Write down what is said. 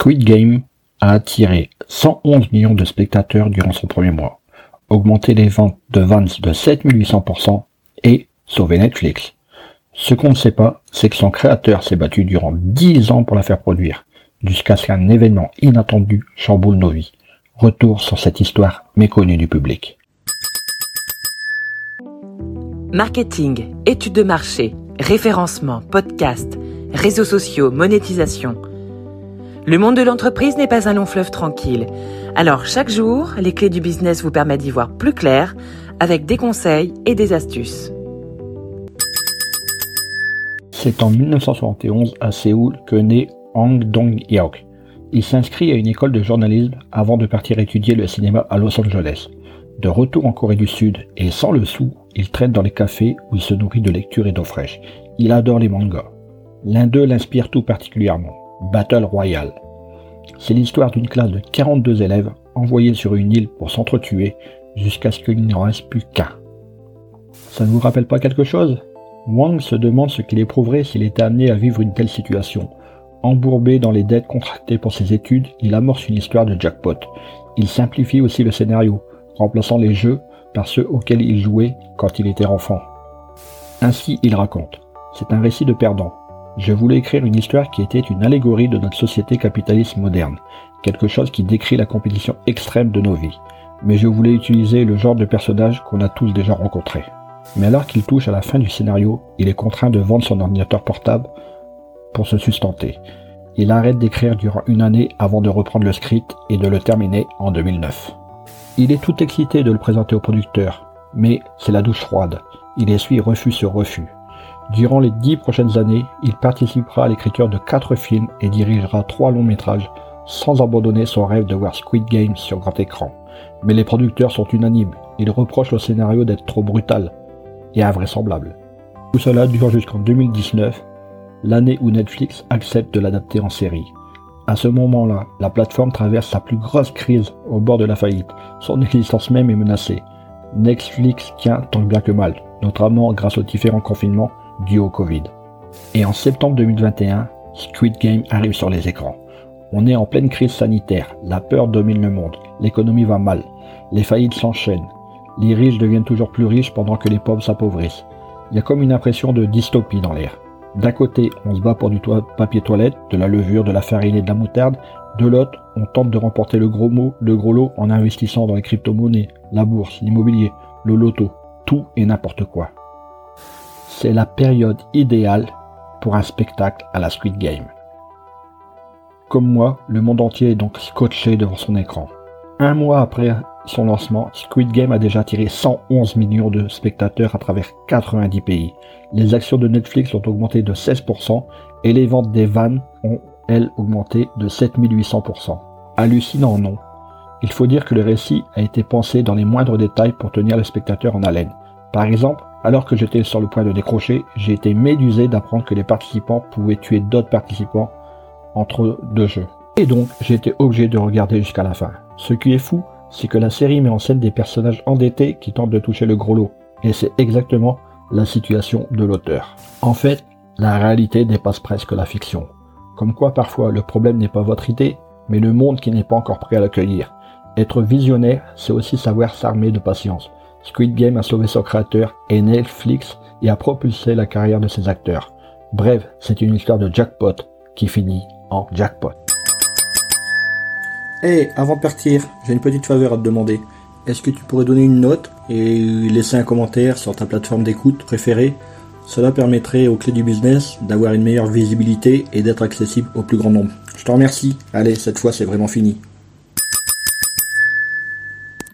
Squid Game a attiré 111 millions de spectateurs durant son premier mois, augmenté les ventes de Vance de 7800% et sauvé Netflix. Ce qu'on ne sait pas, c'est que son créateur s'est battu durant 10 ans pour la faire produire, jusqu'à ce qu'un événement inattendu chamboule nos vies. Retour sur cette histoire méconnue du public. Marketing, études de marché, référencement, podcast, réseaux sociaux, monétisation. Le monde de l'entreprise n'est pas un long fleuve tranquille. Alors chaque jour, les clés du business vous permettent d'y voir plus clair avec des conseils et des astuces. C'est en 1971 à Séoul que naît Hang Dong-hyuk. Il s'inscrit à une école de journalisme avant de partir étudier le cinéma à Los Angeles. De retour en Corée du Sud et sans le sou, il traîne dans les cafés où il se nourrit de lecture et d'eau fraîche. Il adore les mangas. L'un d'eux l'inspire tout particulièrement, Battle Royale. C'est l'histoire d'une classe de 42 élèves envoyés sur une île pour s'entretuer jusqu'à ce qu'il n'en reste plus qu'un. Ça ne vous rappelle pas quelque chose? Wang se demande ce qu'il éprouverait s'il était amené à vivre une telle situation. Embourbé dans les dettes contractées pour ses études, il amorce une histoire de jackpot. Il simplifie aussi le scénario, remplaçant les jeux par ceux auxquels il jouait quand il était enfant. Ainsi, il raconte. C'est un récit de perdant. Je voulais écrire une histoire qui était une allégorie de notre société capitaliste moderne, quelque chose qui décrit la compétition extrême de nos vies. Mais je voulais utiliser le genre de personnage qu'on a tous déjà rencontré. Mais alors qu'il touche à la fin du scénario, il est contraint de vendre son ordinateur portable pour se sustenter. Il arrête d'écrire durant une année avant de reprendre le script et de le terminer en 2009. Il est tout excité de le présenter au producteur, mais c'est la douche froide. Il essuie refus sur refus. Durant les dix prochaines années, il participera à l'écriture de quatre films et dirigera trois longs métrages, sans abandonner son rêve de voir Squid Game sur grand écran. Mais les producteurs sont unanimes. Ils reprochent le scénario d'être trop brutal, et invraisemblable. Tout cela dure jusqu'en 2019, l'année où Netflix accepte de l'adapter en série. À ce moment-là, la plateforme traverse sa plus grosse crise au bord de la faillite. Son existence même est menacée. Netflix tient tant bien que mal, notamment grâce aux différents confinements dus au Covid. Et en septembre 2021, Squid Game arrive sur les écrans. On est en pleine crise sanitaire, la peur domine le monde, l'économie va mal, les faillites s'enchaînent, les riches deviennent toujours plus riches pendant que les pauvres s'appauvrissent. Il y a comme une impression de dystopie dans l'air. D'un côté, on se bat pour du papier toilette, de la levure, de la farine et de la moutarde. De l'autre, on tente de remporter le gros mot, le gros lot en investissant dans les crypto-monnaies, la bourse, l'immobilier, le loto, tout et n'importe quoi. C'est la période idéale pour un spectacle à la Squid Game. Comme moi, le monde entier est donc scotché devant son écran. Un mois après son lancement, Squid Game a déjà attiré 111 millions de spectateurs à travers 90 pays. Les actions de Netflix ont augmenté de 16% et les ventes des vannes ont, elles, augmenté de 7800%. Hallucinant, non? Il faut dire que le récit a été pensé dans les moindres détails pour tenir les spectateurs en haleine. Par exemple, alors que j'étais sur le point de décrocher, j'ai été médusé d'apprendre que les participants pouvaient tuer d'autres participants entre deux jeux. Et donc, j'ai été obligé de regarder jusqu'à la fin. Ce qui est fou, c'est que la série met en scène des personnages endettés qui tentent de toucher le gros lot. Et c'est exactement la situation de l'auteur. En fait, la réalité dépasse presque la fiction. Comme quoi parfois le problème n'est pas votre idée, mais le monde qui n'est pas encore prêt à l'accueillir. Être visionnaire, c'est aussi savoir s'armer de patience. Squid Game a sauvé son créateur et Netflix et a propulsé la carrière de ses acteurs. Bref, c'est une histoire de jackpot qui finit en jackpot. Hey, avant de partir, j'ai une petite faveur à te demander. Est-ce que tu pourrais donner une note et laisser un commentaire sur ta plateforme d'écoute préférée? Cela permettrait aux clés du business d'avoir une meilleure visibilité et d'être accessible au plus grand nombre. Je te remercie. Allez, cette fois c'est vraiment fini.